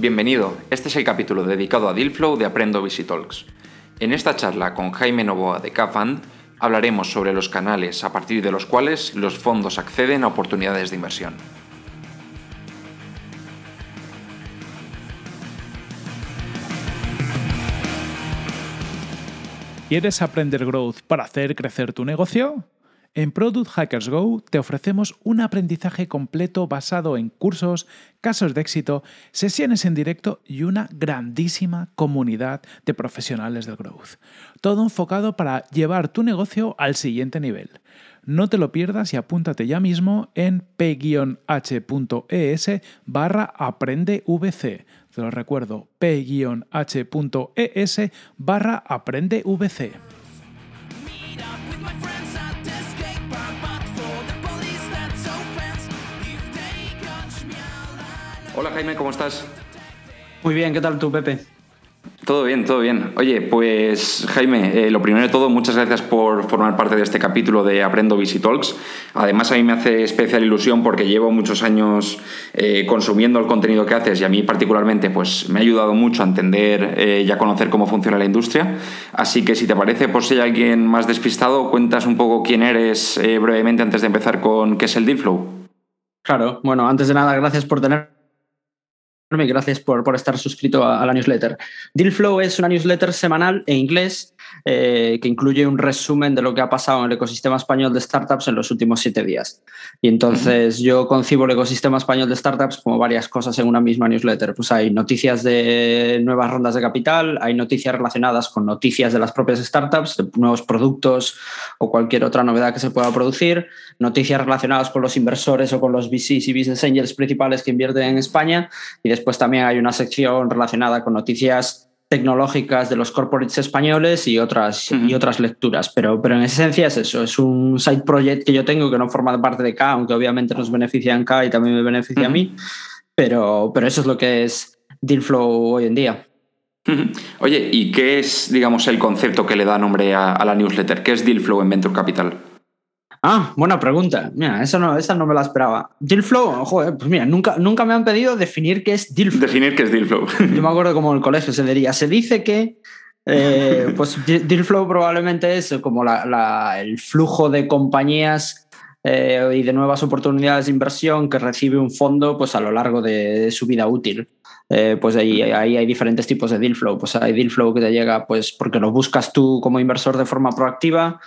Bienvenido, este es el capítulo dedicado a Dealflow de Aprendo Visitalks. En esta charla con Jaime Novoa de Cafand hablaremos sobre los canales a partir de los cuales los fondos acceden a oportunidades de inversión. ¿Quieres aprender growth para hacer crecer tu negocio? En Product Hackers Go te ofrecemos un aprendizaje completo basado en cursos, casos de éxito, sesiones en directo y una grandísima comunidad de profesionales del growth. Todo enfocado para llevar tu negocio al siguiente nivel. No te lo pierdas y apúntate ya mismo en p-h.es barra aprendevc. Te lo recuerdo, p-h.es barra aprendevc. Hola Jaime, ¿cómo estás? Muy bien, ¿qué tal tú, Pepe? Todo bien, todo bien. Oye, pues Jaime, eh, lo primero de todo, muchas gracias por formar parte de este capítulo de Aprendo Visitalks. Además, a mí me hace especial ilusión porque llevo muchos años eh, consumiendo el contenido que haces y a mí particularmente pues me ha ayudado mucho a entender eh, y a conocer cómo funciona la industria. Así que si te parece, por si hay alguien más despistado, cuentas un poco quién eres brevemente antes de empezar con qué es el Dealflow. Claro, bueno, antes de nada, gracias por tener Gracias por, estar suscrito a, la newsletter. Dealflow es una newsletter semanal en inglés eh, que incluye un resumen de lo que ha pasado en el ecosistema español de startups en los últimos siete días. Y entonces yo concibo el ecosistema español de startups como varias cosas en una misma newsletter. Pues hay noticias de nuevas rondas de capital, hay noticias relacionadas con noticias de las propias startups, de nuevos productos o cualquier otra novedad que se pueda producir, noticias relacionadas con los inversores o con los VCs y business angels principales que invierten en España. Y después también hay una sección relacionada con noticias tecnológicas de los corporates españoles y otras, y otras lecturas. Pero, pero en esencia es eso, es un side project que yo tengo que no forma parte de K, aunque obviamente nos beneficia en K y también me beneficia a mí, pero, pero eso es lo que es Dealflow hoy en día. Oye, ¿y qué es, digamos, el concepto que le da nombre a, a la newsletter? ¿Qué es Dealflow en Venture Capital? Ah, buena pregunta. Mira, esa no, esa no me la esperaba. Dealflow, joder, pues mira, nunca, nunca me han pedido definir qué es Dealflow. Definir qué es Dealflow. Yo me acuerdo como en el colegio se diría, se dice que eh, pues Dealflow probablemente es como el flujo de compañías eh, y de nuevas oportunidades de inversión que recibe un fondo pues a lo largo de, su vida útil. Eh, pues ahí, ahí, hay diferentes tipos de deal flow. Pues hay deal flow que te llega pues porque lo buscas tú como inversor de forma proactiva,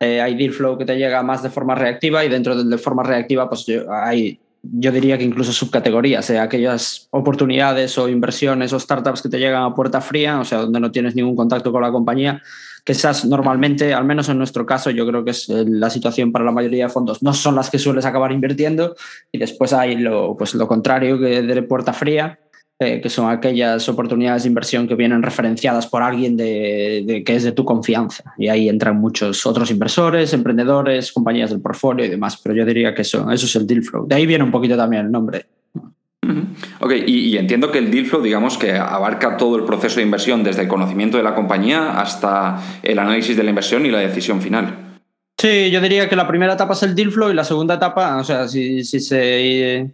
eh, hay deal flow que te llega más de forma reactiva y dentro del de forma reactiva pues yo, hay, yo diría que incluso subcategorías, eh, aquellas oportunidades o inversiones o startups que te llegan a puerta fría, o sea, donde no tienes ningún contacto con la compañía, que esas normalmente, al menos en nuestro caso, yo creo que es eh, la situación para la mayoría de fondos, no son las que sueles acabar invirtiendo y después hay lo, pues, lo contrario que de puerta fría, eh, que son aquellas oportunidades de inversión que vienen referenciadas por alguien de, que es de tu confianza. Y ahí entran muchos otros inversores, emprendedores, compañías del portfolio y demás. Pero yo diría que eso, eso es el deal flow. De ahí viene un poquito también el nombre. Ok, y, entiendo que el deal flow, digamos que abarca todo el proceso de inversión, desde el conocimiento de la compañía hasta el análisis de la inversión y la decisión final. Sí, yo diría que la primera etapa es el deal flow y la segunda etapa, o sea, si, si se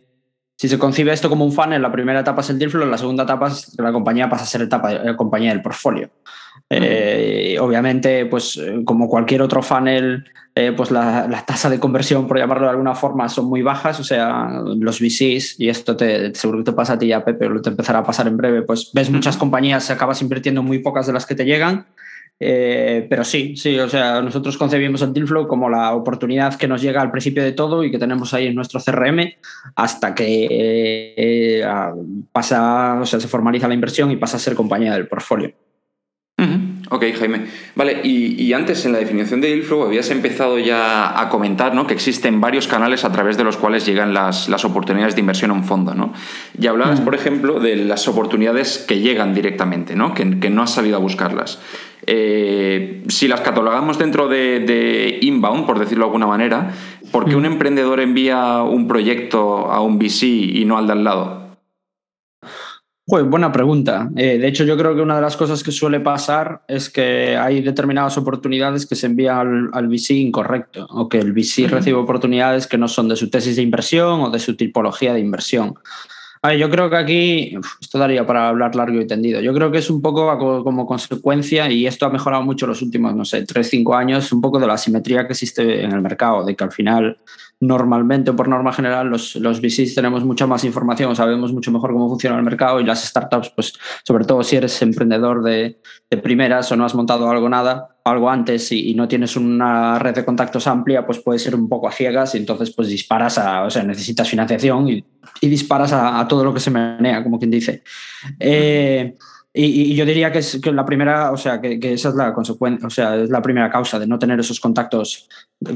si se concibe esto como un funnel, la primera etapa es el deal flow, la segunda etapa es que la compañía pasa a ser etapa de, eh, compañía del portfolio. Eh, obviamente, pues eh, como cualquier otro funnel, pues la, tasa de conversión, por llamarlo de alguna forma, son muy bajas. O sea, los VCs, y esto te, seguro que te pasa a ti ya, Pepe, lo te empezará a pasar en breve, pues ves muchas compañías, acabas invirtiendo muy pocas de las que te llegan eh, pero sí, sí, o sea, nosotros concebimos el Dealflow como la oportunidad que nos llega al principio de todo y que tenemos ahí en nuestro CRM hasta que eh, pasa, o sea, se formaliza la inversión y pasa a ser compañía del portfolio. Ok, Jaime. Vale, y, antes en la definición de Dealflow habías empezado ya a comentar ¿no? que existen varios canales a través de los cuales llegan las, oportunidades de inversión a un fondo. ¿no? Y hablabas, por ejemplo, de las oportunidades que llegan directamente, ¿no? Que, que no has salido a buscarlas. Eh, si las catalogamos dentro de, inbound, por decirlo de alguna manera, ¿por qué un emprendedor envía un proyecto a un VC y no al de al lado? Pues buena pregunta. Eh, de hecho, yo creo que una de las cosas que suele pasar es que hay determinadas oportunidades que se envían al, VC incorrecto o que el VC recibe oportunidades que no son de su tesis de inversión o de su tipología de inversión. yo creo que aquí, esto daría para hablar largo y tendido, yo creo que es un poco como consecuencia, y esto ha mejorado mucho los últimos, no sé, 3, 5 años, un poco de la simetría que existe en el mercado, de que al final normalmente o por norma general los, los VCs tenemos mucha más información, sabemos mucho mejor cómo funciona el mercado y las startups, pues sobre todo si eres emprendedor de, de primeras o no has montado algo nada, algo antes y, no tienes una red de contactos amplia, pues puede ser un poco a ciegas y entonces pues disparas a, o sea, necesitas financiación y, disparas a, todo lo que se menea, como quien dice. Eh, y, yo diría que es que la primera, o sea, que, esa es la consecuencia, o sea, es la primera causa de no tener esos contactos,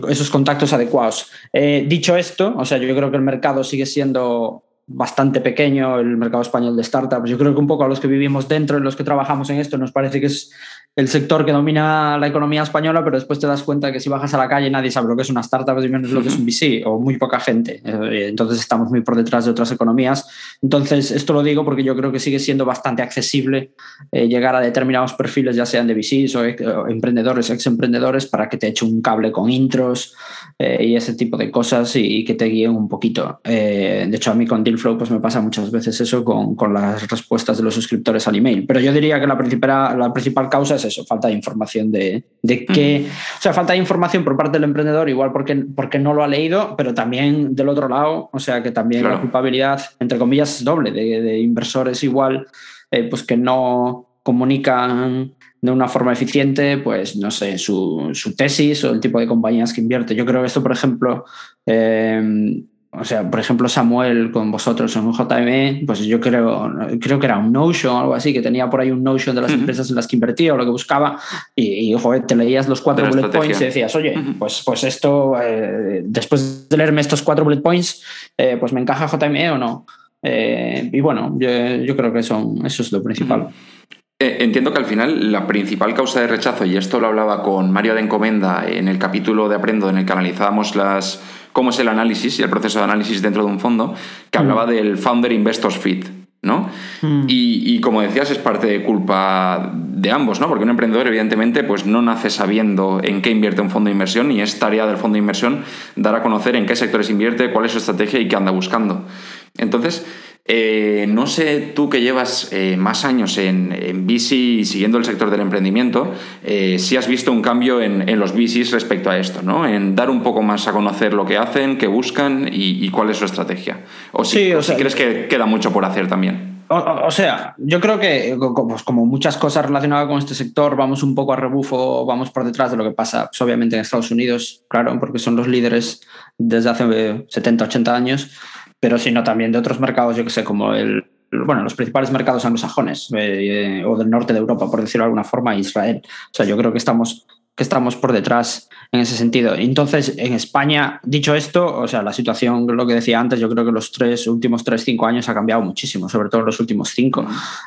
esos contactos adecuados. Eh, dicho esto, o sea, yo creo que el mercado sigue siendo bastante pequeño, el mercado español de startups. Yo creo que un poco a los que vivimos dentro, y los que trabajamos en esto, nos parece que es el sector que domina la economía española, pero después te das cuenta que si bajas a la calle nadie sabe lo que es una startup y menos lo que es un VC, o muy poca gente. Eh, entonces estamos muy por detrás de otras economías. Entonces, esto lo digo porque yo creo que sigue siendo bastante accesible eh, llegar a determinados perfiles, ya sean de VCs o, emprendedores, ex emprendedores, para que te eche un cable con intros eh, y ese tipo de cosas y, que te guíen un poquito. de hecho, a mí con Dealflow pues me pasa muchas veces eso con, con, las respuestas de los suscriptores al email. Pero yo diría que la principal, la principal causa es eso, falta de información de, de qué, o sea, falta de información por parte del emprendedor, igual porque, porque no lo ha leído, pero también del otro lado, o sea, que también la culpabilidad, entre comillas, es doble, de, inversores igual, eh, pues que no comunican de una forma eficiente, pues no sé, su, su, tesis o el tipo de compañías que invierte. Yo creo que esto, por ejemplo, eh, o sea, por ejemplo, Samuel con vosotros en un JME, pues yo creo, creo que era un Notion o algo así, que tenía por ahí un Notion de las empresas en las que invertía o lo que buscaba, y, joder, te leías los cuatro bullet points y decías, oye, pues, pues esto, eh, después de leerme estos cuatro bullet points, eh, pues me encaja JME o no. Eh, y bueno, yo, creo que son, eso es lo principal. Entiendo que al final la principal causa de rechazo, y esto lo hablaba con Mario de Encomenda en el capítulo de Aprendo en el que analizábamos las cómo es el análisis y el proceso de análisis dentro de un fondo, que hablaba mm. del Founder Investors Fit. ¿no? Mm. Y, como decías, es parte de culpa de ambos, ¿no? Porque un emprendedor, evidentemente, pues no nace sabiendo en qué invierte un fondo de inversión y es tarea del fondo de inversión dar a conocer en qué sectores invierte, cuál es su estrategia y qué anda buscando. Entonces, eh, no sé tú que llevas eh, más años en, en bici y siguiendo el sector del emprendimiento, eh, si has visto un cambio en, los bicis respecto a esto, ¿no? En dar un poco más a conocer lo que hacen, qué buscan y, cuál es su estrategia. O si, o si crees que queda mucho por hacer también. O, sea, yo creo que pues, como, muchas cosas relacionadas con este sector, vamos un poco a rebufo, vamos por detrás de lo que pasa, pues, obviamente en Estados Unidos, claro, porque son los líderes desde hace 70, 80 años pero sino también de otros mercados, yo que sé, como el, bueno, los principales mercados anglosajones eh, o del norte de Europa, por decirlo de alguna forma, Israel. O sea, yo creo que estamos, que estamos por detrás en ese sentido. Entonces, en España, dicho esto, o sea, la situación, lo que decía antes, yo creo que los tres últimos tres, cinco años ha cambiado muchísimo, sobre todo los últimos cinco,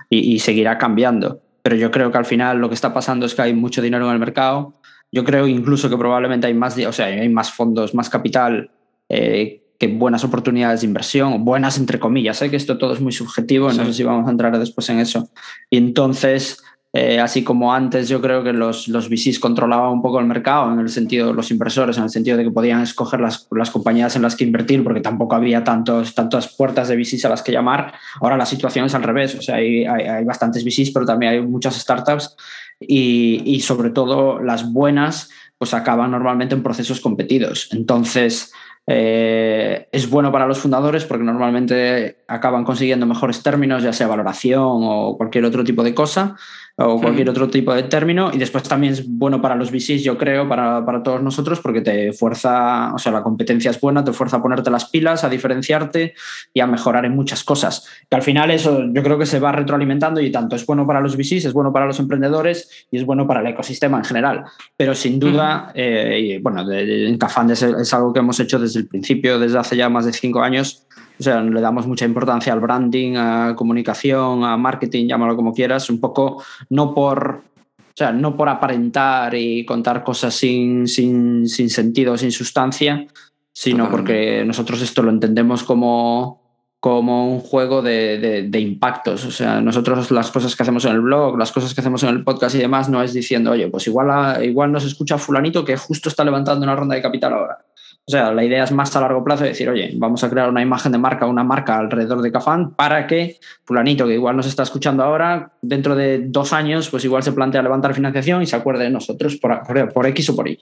y, y seguirá cambiando. Pero yo creo que al final lo que está pasando es que hay mucho dinero en el mercado. Yo creo incluso que probablemente hay más, o sea, hay más fondos, más capital eh, que buenas oportunidades de inversión, buenas entre comillas, sé que esto todo es muy subjetivo, no sé si vamos a entrar después en eso. Y entonces, eh, así como antes yo creo que los, los VCs controlaban un poco el mercado, en el sentido, los inversores, en el sentido de que podían escoger las, las compañías en las que invertir, porque tampoco había tantos, tantas puertas de VCs a las que llamar. Ahora la situación es al revés, o sea, hay, hay, hay bastantes VCs, pero también hay muchas startups y, y sobre todo las buenas pues acaban normalmente en procesos competidos. Entonces, eh, es bueno para los fundadores porque normalmente acaban consiguiendo mejores términos, ya sea valoración o cualquier otro tipo de cosa o cualquier otro tipo de término. Y después también es bueno para los VCs, yo creo, para, para, todos nosotros, porque te fuerza, o sea, la competencia es buena, te fuerza a ponerte las pilas, a diferenciarte y a mejorar en muchas cosas. Que al final eso yo creo que se va retroalimentando y tanto es bueno para los VCs, es bueno para los emprendedores y es bueno para el ecosistema en general. Pero sin duda, eh, y, bueno, en Cafán es, es algo que hemos hecho desde el principio, desde hace ya más de cinco años, o sea, le damos mucha importancia al branding, a comunicación, a marketing, llámalo como quieras, un poco no por, o sea, no por aparentar y contar cosas sin, sin, sin sentido, sin sustancia, sino porque nosotros esto lo entendemos como, como un juego de, de, impactos. O sea, nosotros las cosas que hacemos en el blog, las cosas que hacemos en el podcast y demás, no es diciendo, oye, pues igual, igual nos escucha fulanito que justo está levantando una ronda de capital ahora O sea, la idea es más a largo plazo decir, oye, vamos a crear una imagen de marca, una marca alrededor de Cafán para que fulanito, que igual nos está escuchando ahora, dentro de dos años, pues igual se plantea levantar financiación y se acuerde de nosotros por, por, X o por Y.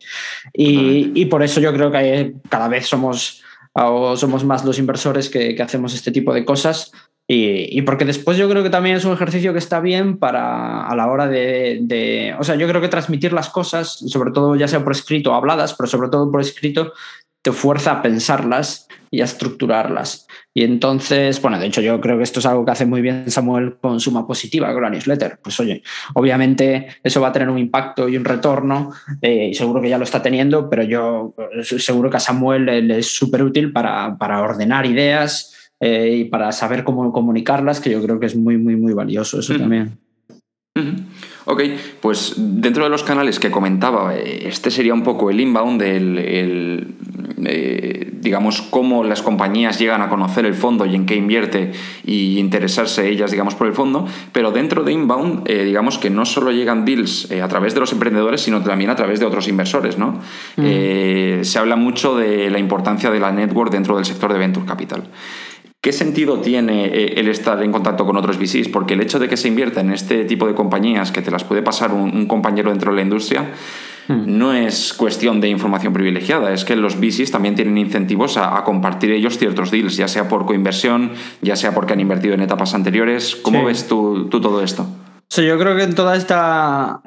Y, por eso yo creo que cada vez somos, somos más los inversores que, que hacemos este tipo de cosas y, porque después yo creo que también es un ejercicio que está bien para a la hora de, O sea, yo creo que transmitir las cosas, sobre todo ya sea por escrito o habladas, pero sobre todo por escrito, te fuerza a pensarlas y a estructurarlas. Y entonces, bueno, de hecho yo creo que esto es algo que hace muy bien Samuel con Suma Positiva, con la newsletter. Pues oye, obviamente eso va a tener un impacto y un retorno, eh, y seguro que ya lo está teniendo, pero yo eh, seguro que a Samuel le es súper útil para, para ordenar ideas eh, y para saber cómo comunicarlas, que yo creo que es muy, muy, muy valioso eso también. Ok, pues dentro de los canales que comentaba, este sería un poco el inbound, el, eh, digamos, cómo las compañías llegan a conocer el fondo y en qué invierte y interesarse ellas, digamos, por el fondo. Pero dentro de inbound, digamos que no solo llegan deals a través de los emprendedores, sino también a través de otros inversores, ¿no? Mm. se habla mucho de la importancia de la network dentro del sector de venture capital. ¿Qué sentido tiene eh, el estar en contacto con otros VCs? Porque el hecho de que se invierta en este tipo de compañías que te las puede pasar un, compañero dentro de la industria, hmm. no es cuestión de información privilegiada, es que los VCs también tienen incentivos a, compartir ellos ciertos deals, ya sea por coinversión, ya sea porque han invertido en etapas anteriores. ¿Cómo ves tú todo esto? Sí, yo creo que en todo este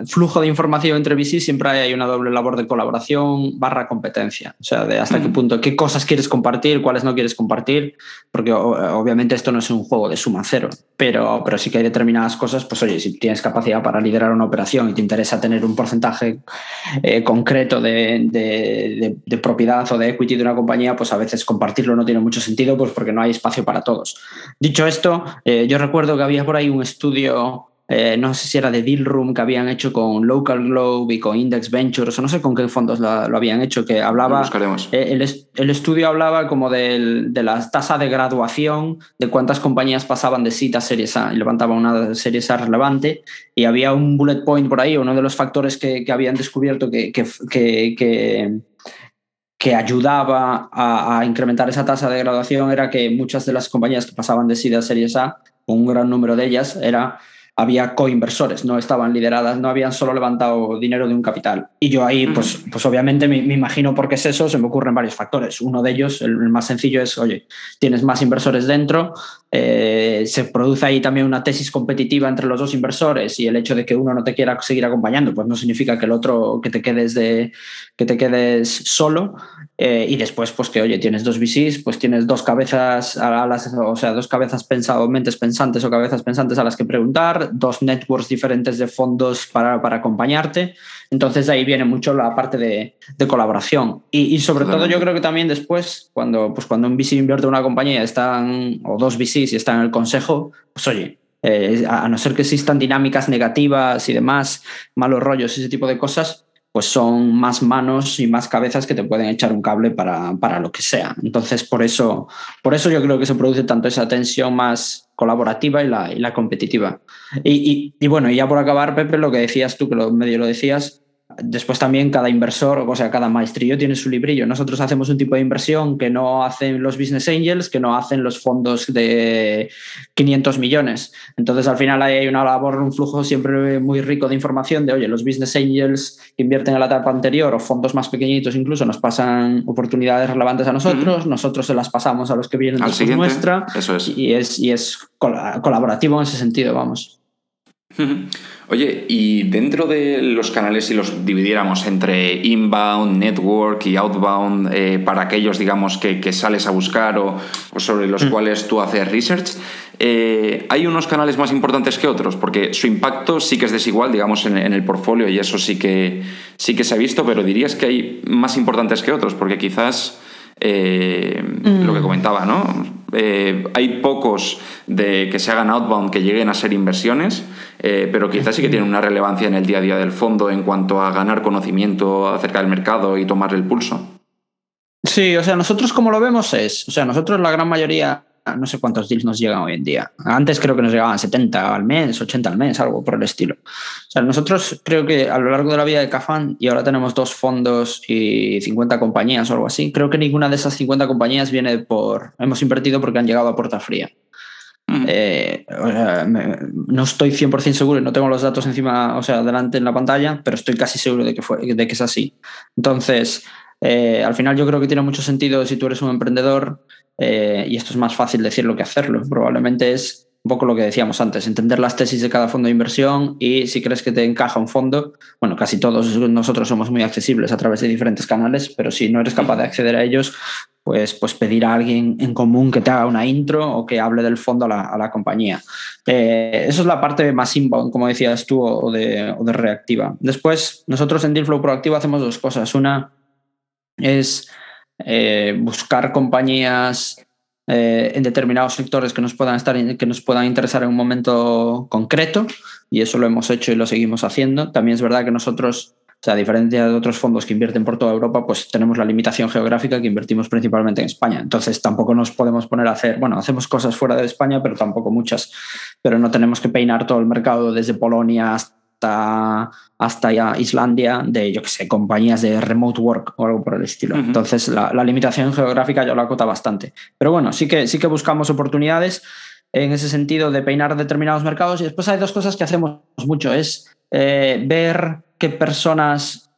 flujo de información entre VC siempre hay una doble labor de colaboración barra competencia. O sea, de hasta qué punto, qué cosas quieres compartir, cuáles no quieres compartir, porque obviamente esto no es un juego de suma cero, pero, pero sí que hay determinadas cosas, pues oye, si tienes capacidad para liderar una operación y te interesa tener un porcentaje eh, concreto de, de, propiedad o de equity de una compañía, pues a veces compartirlo no tiene mucho sentido, pues porque no hay espacio para todos. Dicho esto, eh, yo recuerdo que había por ahí un estudio eh, no sé si era de Deal Room que habían hecho con Local Globe y con Index Ventures, o no sé con qué fondos lo, habían hecho, que hablaba, eh, el, el, estudio hablaba como de la tasa de graduación, de cuántas compañías pasaban de SIT a Series A y levantaban una Series A relevante, y había un bullet point por ahí, uno de los factores que, habían descubierto que, que, que ayudaba a, a, incrementar esa tasa de graduación era que muchas de las compañías que pasaban de SID a Series A, un gran número de ellas, era había coinversores, no estaban lideradas, no habían solo levantado dinero de un capital. Y yo ahí, pues, pues obviamente me, imagino por qué es eso, se me ocurren varios factores. Uno de ellos, el, más sencillo, es, oye, tienes más inversores dentro, eh, se produce ahí también una tesis competitiva entre los dos inversores y el hecho de que uno no te quiera seguir acompañando, pues no significa que el otro, que te quedes, de, que te quedes solo. Eh, y después, pues que, oye, tienes dos VCs, pues tienes dos cabezas, a las, o sea, dos cabezas pensadas, mentes pensantes o cabezas pensantes a las que preguntar, dos networks diferentes de fondos para, para acompañarte. Entonces ahí viene mucho la parte de, de colaboración. Y, y sobre todo yo creo que también después, cuando, pues cuando un VC invierte en una compañía, están, o dos VCs y están en el consejo, pues oye, eh, a no ser que existan dinámicas negativas y demás, malos rollos, ese tipo de cosas, pues son más manos y más cabezas que te pueden echar un cable para, para, lo que sea. Entonces, por eso, por eso yo creo que se produce tanto esa tensión más colaborativa y la, y la competitiva. Y, y, y, bueno, y ya por acabar, Pepe, lo que decías tú, que medio lo decías, Después también cada inversor, o sea, cada maestrillo tiene su librillo. Nosotros hacemos un tipo de inversión que no hacen los business angels, que no hacen los fondos de 500 millones. Entonces, al final hay una labor, un flujo siempre muy rico de información de, oye, los business angels que invierten en la etapa anterior o fondos más pequeñitos incluso nos pasan oportunidades relevantes a nosotros, nosotros se las pasamos a los que vienen después nuestra. Eso es. Y es, y es colaborativo en ese sentido, vamos. Oye, y dentro de los canales, si los dividiéramos entre inbound, network y outbound, eh, para aquellos, digamos, que, sales a buscar o, sobre los mm. cuales tú haces research, eh, ¿hay unos canales más importantes que otros? Porque su impacto sí que es desigual, digamos, en, el portfolio y eso sí que, sí que se ha visto, pero dirías que hay más importantes que otros, porque quizás eh, lo que mm. comentaba, ¿no? Eh, hay pocos de que se hagan outbound que lleguen a ser inversiones, eh, pero quizás sí que tienen una relevancia en el día a día del fondo en cuanto a ganar conocimiento acerca del mercado y tomar el pulso. Sí, o sea, nosotros como lo vemos es, o sea, nosotros la gran mayoría no sé cuántos deals nos llegan hoy en día. Antes creo que nos llegaban 70 al mes, 80 al mes, algo por el estilo. O sea, nosotros creo que a lo largo de la vida de Cafan, y ahora tenemos dos fondos y 50 compañías o algo así, creo que ninguna de esas 50 compañías viene por, hemos invertido porque han llegado a puerta fría. Eh, no estoy 100% seguro y no tengo los datos encima, o sea, delante en la pantalla, pero estoy casi seguro de que, fue, de que es así. Entonces, eh, al final yo creo que tiene mucho sentido si tú eres un emprendedor, eh, y esto es más fácil decirlo que hacerlo, probablemente es un poco lo que decíamos antes, entender las tesis de cada fondo de inversión y si crees que te encaja un fondo, bueno, casi todos nosotros somos muy accesibles a través de diferentes canales, pero si no eres capaz de acceder a ellos, pues, pues pedir a alguien en común que te haga una intro o que hable del fondo a la, compañía. Eh, eso es la parte más inbound, como decías tú, o de, o de reactiva. Después, nosotros en Dealflow Proactivo hacemos dos cosas. Una es eh, buscar compañías eh, en determinados sectores que nos puedan estar que nos puedan interesar en un momento concreto y eso lo hemos hecho y lo seguimos haciendo. También es verdad que nosotros, o sea, a diferencia de otros fondos que invierten por toda Europa, pues tenemos la limitación geográfica que invertimos principalmente en España. Entonces tampoco nos podemos poner a hacer, bueno, hacemos cosas fuera de España, pero tampoco muchas. Pero no tenemos que peinar todo el mercado desde Polonia hasta hasta, ya Islandia de, yo que sé, compañías de remote work o algo por el estilo. Entonces, la, limitación geográfica ya lo acota bastante. Pero bueno, sí que, sí que buscamos oportunidades en ese sentido de peinar determinados mercados. Y después hay dos cosas que hacemos mucho. Es eh, ver qué personas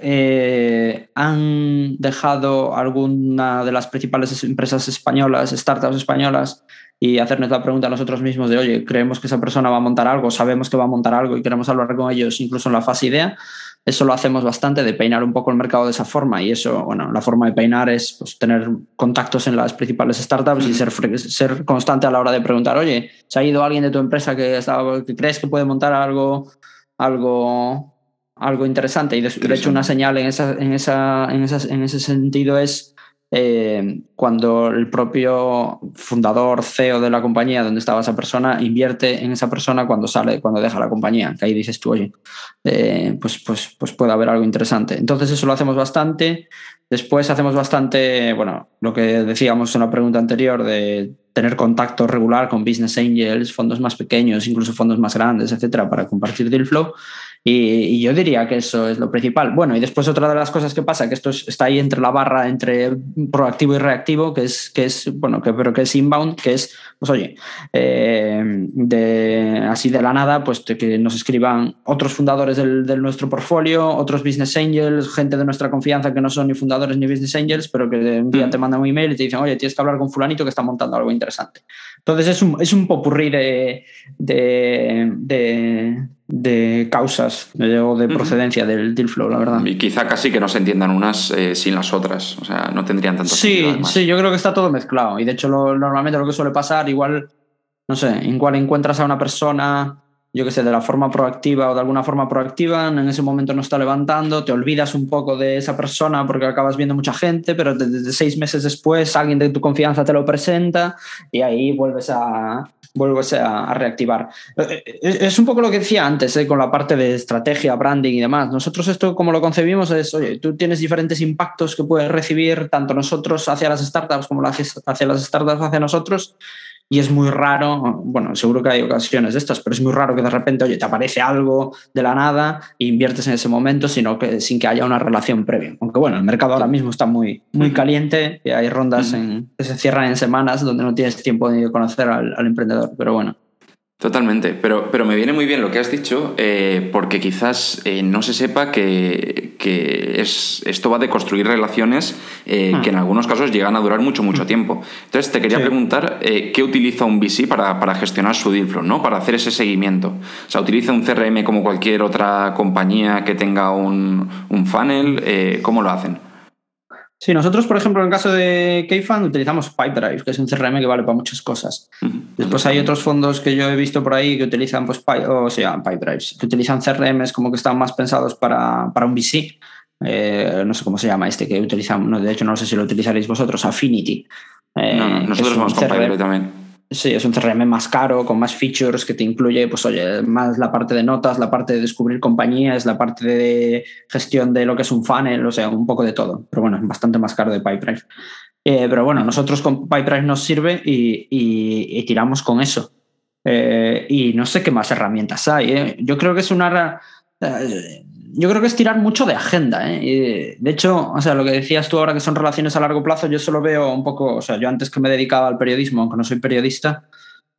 eh, han dejado alguna de las principales empresas españolas, startups españolas, y hacernos la pregunta a nosotros mismos de, oye, creemos que esa persona va a montar algo, sabemos que va a montar algo y queremos hablar con ellos incluso en la fase idea. Eso lo hacemos bastante, de peinar un poco el mercado de esa forma. Y eso, bueno, la forma de peinar es pues, tener contactos en las principales startups y ser, ser constante a la hora de preguntar, oye, ¿se ha ido alguien de tu empresa que, que crees que puede montar algo, algo, algo interesante? Y de, hecho, una señal en, esa, en, esa, en, en ese sentido es eh, cuando el propio fundador, CEO de la compañía donde estaba esa persona, invierte en esa persona cuando sale, cuando deja la compañía, que ahí dices tú, oye, eh, pues, pues, pues puede haber algo interesante. Entonces eso lo hacemos bastante. Después hacemos bastante, bueno, lo que decíamos en la pregunta anterior de tener contacto regular con business angels, fondos más pequeños, incluso fondos más grandes, etcétera, para compartir deal flow. Y, yo diría que eso es lo principal. Bueno, y después otra de las cosas que pasa, que esto está ahí entre la barra entre proactivo y reactivo, que es, que es bueno, que, pero que es inbound, que es, pues oye, eh, de, así de la nada, pues que nos escriban otros fundadores del, del, nuestro portfolio, otros business angels, gente de nuestra confianza que no son ni fundadores ni business angels, pero que un día mm. te mandan un email y te dicen, oye, tienes que hablar con fulanito que está montando algo interesante. Entonces es un, es un popurrí de, de, de de causas o de procedencia del deal flow, la verdad. Y quizá casi que no se entiendan unas eh, sin las otras, o sea, no tendrían tanto sí, sentido. Sí, yo creo que está todo mezclado y de hecho normalmente lo que suele pasar, igual, no sé, igual encuentras a una persona, yo que sé, de la forma proactiva o de alguna forma proactiva, en ese momento no está levantando, te olvidas un poco de esa persona porque acabas viendo mucha gente, pero desde seis meses después alguien de tu confianza te lo presenta y ahí vuelves a vuelves a, reactivar. Eh, eh, es un poco lo que decía antes, eh, con la parte de estrategia, branding y demás. Nosotros esto como lo concebimos es, tú tienes diferentes impactos que puedes recibir tanto nosotros hacia las startups como hacia las startups hacia nosotros y es muy raro, bueno, seguro que hay ocasiones de estas, pero es muy raro que de repente, oye, te aparece algo de la nada e inviertes en ese momento sino que, sin que haya una relación previa. Aunque bueno, el mercado ahora mismo está muy, muy caliente y hay rondas en, que se cierran en semanas donde no tienes tiempo de conocer al, al emprendedor, pero bueno. Totalmente, pero, pero me viene muy bien lo que has dicho, eh, porque quizás eh, no se sepa que, es, esto va de construir relaciones eh, hmm. que en algunos casos llegan a durar mucho, mucho hmm. tiempo. Entonces, te quería preguntar qué utiliza un VC para, para, gestionar su deal flow, ¿no? para hacer ese seguimiento. O sea, ¿utiliza un CRM como cualquier otra compañía que tenga un, un funnel? ¿Cómo lo hacen? Sí, nosotros, por ejemplo, en el caso de Kfund utilizamos Pipedrive, que es un CRM que vale para muchas cosas. Después hay otros fondos que yo he visto por ahí que utilizan, pues, o sea, Pipedrives, que utilizan CRMs como que están más pensados para, para un VC. Eh, no sé cómo se llama este que utilizamos, de hecho no sé si lo utilizaréis vosotros, Affinity. no, nosotros vamos con Pipedrive también. Sí, es un CRM más caro, con más features, que te incluye, pues oye, más la parte de notas, la parte de descubrir compañías, la parte de gestión de lo que es un funnel, o sea, un poco de todo. Pero bueno, es bastante más caro de Pipedrive. Eh, pero bueno, nosotros con PyPrice nos sirve y, tiramos con eso. Eh, y no sé qué más herramientas hay. ¿eh? Yo creo que es una... yo creo que es tirar mucho de agenda. de hecho, o sea, lo que decías tú ahora que son relaciones a largo plazo, yo solo veo un poco, o sea, yo antes que me dedicaba al periodismo, aunque no soy periodista,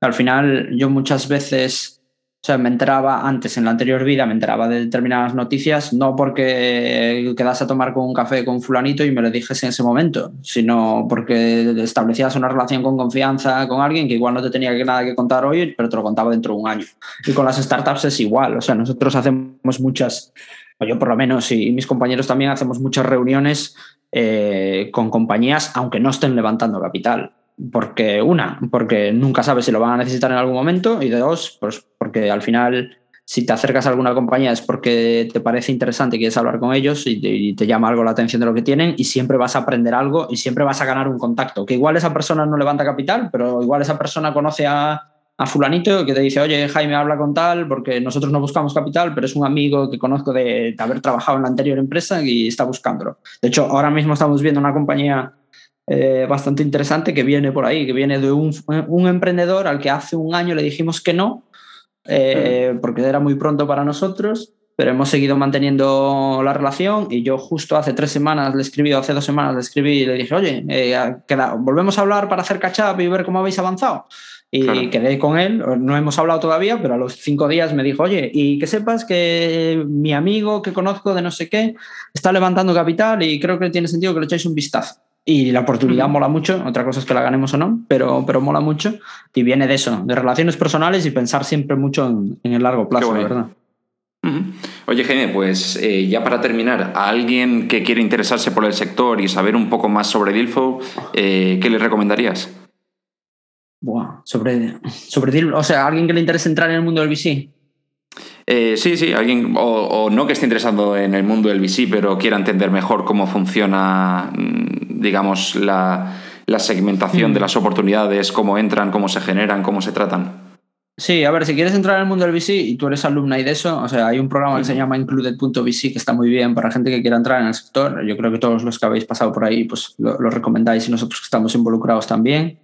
al final yo muchas veces o sea, me enteraba antes, en la anterior vida, me enteraba de determinadas noticias, no porque quedase a tomar con un café con fulanito y me lo dijese en ese momento, sino porque establecías una relación con confianza con alguien que igual no te tenía nada que contar hoy, pero te lo contaba dentro de un año. Y con las startups es igual, o sea, nosotros hacemos muchas, o yo por lo menos y mis compañeros también hacemos muchas reuniones eh, con compañías, aunque no estén levantando capital porque una, porque nunca sabes si lo van a necesitar en algún momento y de dos, pues porque al final si te acercas a alguna compañía es porque te parece interesante y quieres hablar con ellos y te, llama algo la atención de lo que tienen y siempre vas a aprender algo y siempre vas a ganar un contacto. Que igual esa persona no levanta capital, pero igual esa persona conoce a, fulanito que te dice, oye, Jaime, habla con tal, porque nosotros no buscamos capital, pero es un amigo que conozco de haber trabajado en la anterior empresa y está buscándolo. De hecho, ahora mismo estamos viendo una compañía eh, bastante interesante que viene por ahí, que viene de un, un, emprendedor al que hace un año le dijimos que no, eh, porque era muy pronto para nosotros, pero hemos seguido manteniendo la relación y yo justo hace tres semanas le escribí, hace dos semanas le escribí y le dije, oye, eh, volvemos a hablar para hacer catch up y ver cómo habéis avanzado. Y quedé con él, no hemos hablado todavía, pero a los cinco días me dijo, oye, y que sepas que mi amigo que conozco de no sé qué está levantando capital y creo que tiene sentido que le echéis un vistazo. Y la oportunidad mola mucho, otra cosa es que la ganemos o no, pero, pero mola mucho. Y viene de eso, de relaciones personales y pensar siempre mucho en, el largo plazo, la verdad. Oye, Jaime, pues eh, ya para terminar, a alguien que quiere interesarse por el sector y saber un poco más sobre Dilfo, eh, ¿qué le recomendarías? Buah, sobre, sobre o sea, alguien que le interese entrar en el mundo del VC. Eh, sí, sí, alguien, o, no que esté interesado en el mundo del VC, pero quiera entender mejor cómo funciona, mm, digamos, la, segmentación de mm. las oportunidades, cómo entran, cómo se generan, cómo se tratan. Sí, a ver, si quieres entrar en el mundo del VC y tú eres alumna y de eso, o sea, hay un programa que se llama Included.vc que está muy bien para gente que quiera entrar en el sector. Yo creo que todos los que habéis pasado por ahí, pues lo, recomendáis y nosotros que estamos involucrados también.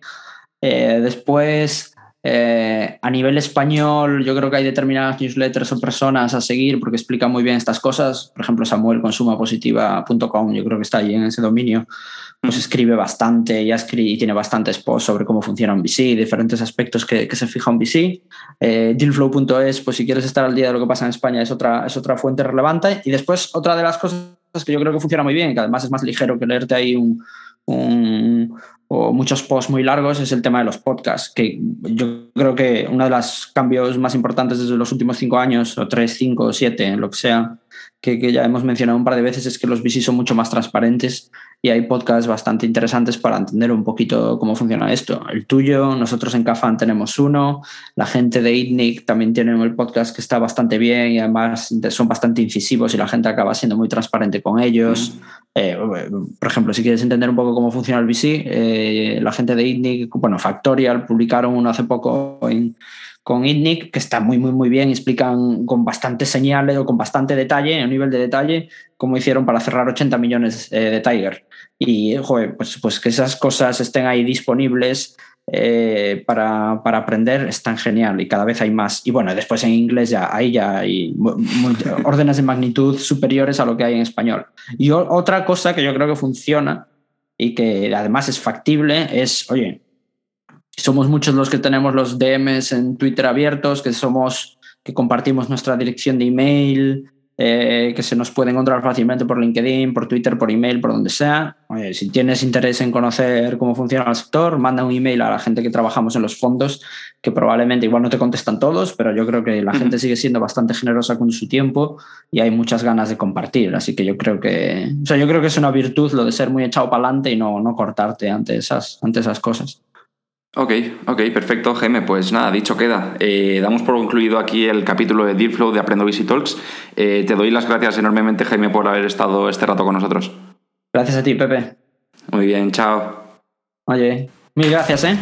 Eh, después, eh, a nivel español, yo creo que hay determinadas newsletters o personas a seguir porque explican muy bien estas cosas. Por ejemplo, Samuel consumapositiva.com, yo creo que está ahí en ese dominio. Pues escribe bastante y, y tiene bastantes posts sobre cómo funciona un VC, diferentes aspectos que, se fija un VC. Eh, dealflow.es, pues si quieres estar al día de lo que pasa en España, es otra, es otra fuente relevante. Y después, otra de las cosas que yo creo que funciona muy bien, que además es más ligero que leerte ahí un, un, o muchos posts muy largos es el tema de los podcasts, que yo creo que uno de los cambios más importantes desde los últimos cinco años, o tres, cinco, siete, lo que sea, que, que, ya hemos mencionado un par de veces, es que los VC son mucho más transparentes y hay podcasts bastante interesantes para entender un poquito cómo funciona esto. El tuyo, nosotros en Cafan tenemos uno, la gente de ITNIC también tiene el podcast que está bastante bien y además son bastante incisivos y la gente acaba siendo muy transparente con ellos. Eh, por ejemplo, si quieres entender un poco cómo funciona el VC, eh, la gente de ITNIC, bueno, Factorial publicaron uno hace poco en con ITNIC, que está muy, muy, muy bien, explican con bastante señales o con bastante detalle, a nivel de detalle, cómo hicieron para cerrar 80 millones eh, de Tiger. Y, joder, pues, pues que esas cosas estén ahí disponibles eh, para, aprender es tan genial y cada vez hay más. Y bueno, después en inglés ya hay ya hay órdenes de magnitud superiores a lo que hay en español. Y otra cosa que yo creo que funciona y que además es factible es, oye, somos muchos los que tenemos los DMs en Twitter abiertos, que somos que compartimos nuestra dirección de email, eh, que se nos puede encontrar fácilmente por LinkedIn, por Twitter, por email, por donde sea. si tienes interés en conocer cómo funciona el sector, manda un email a la gente que trabajamos en los fondos, que probablemente igual no te contestan todos, pero yo creo que la gente sigue siendo bastante generosa con su tiempo y hay muchas ganas de compartir. Así que yo creo que, o sea, yo creo que es una virtud lo de ser muy echado para adelante y no, no cortarte ante esas, ante esas cosas. Ok, ok, perfecto, Jaime. Pues nada, dicho queda. Eh, damos por concluido aquí el capítulo de Dealflow de Aprendo Visi Talks. Eh, te doy las gracias enormemente, Jaime, por haber estado este rato con nosotros. Gracias a ti, Pepe. Muy bien, chao. Oye, mil gracias, ¿eh?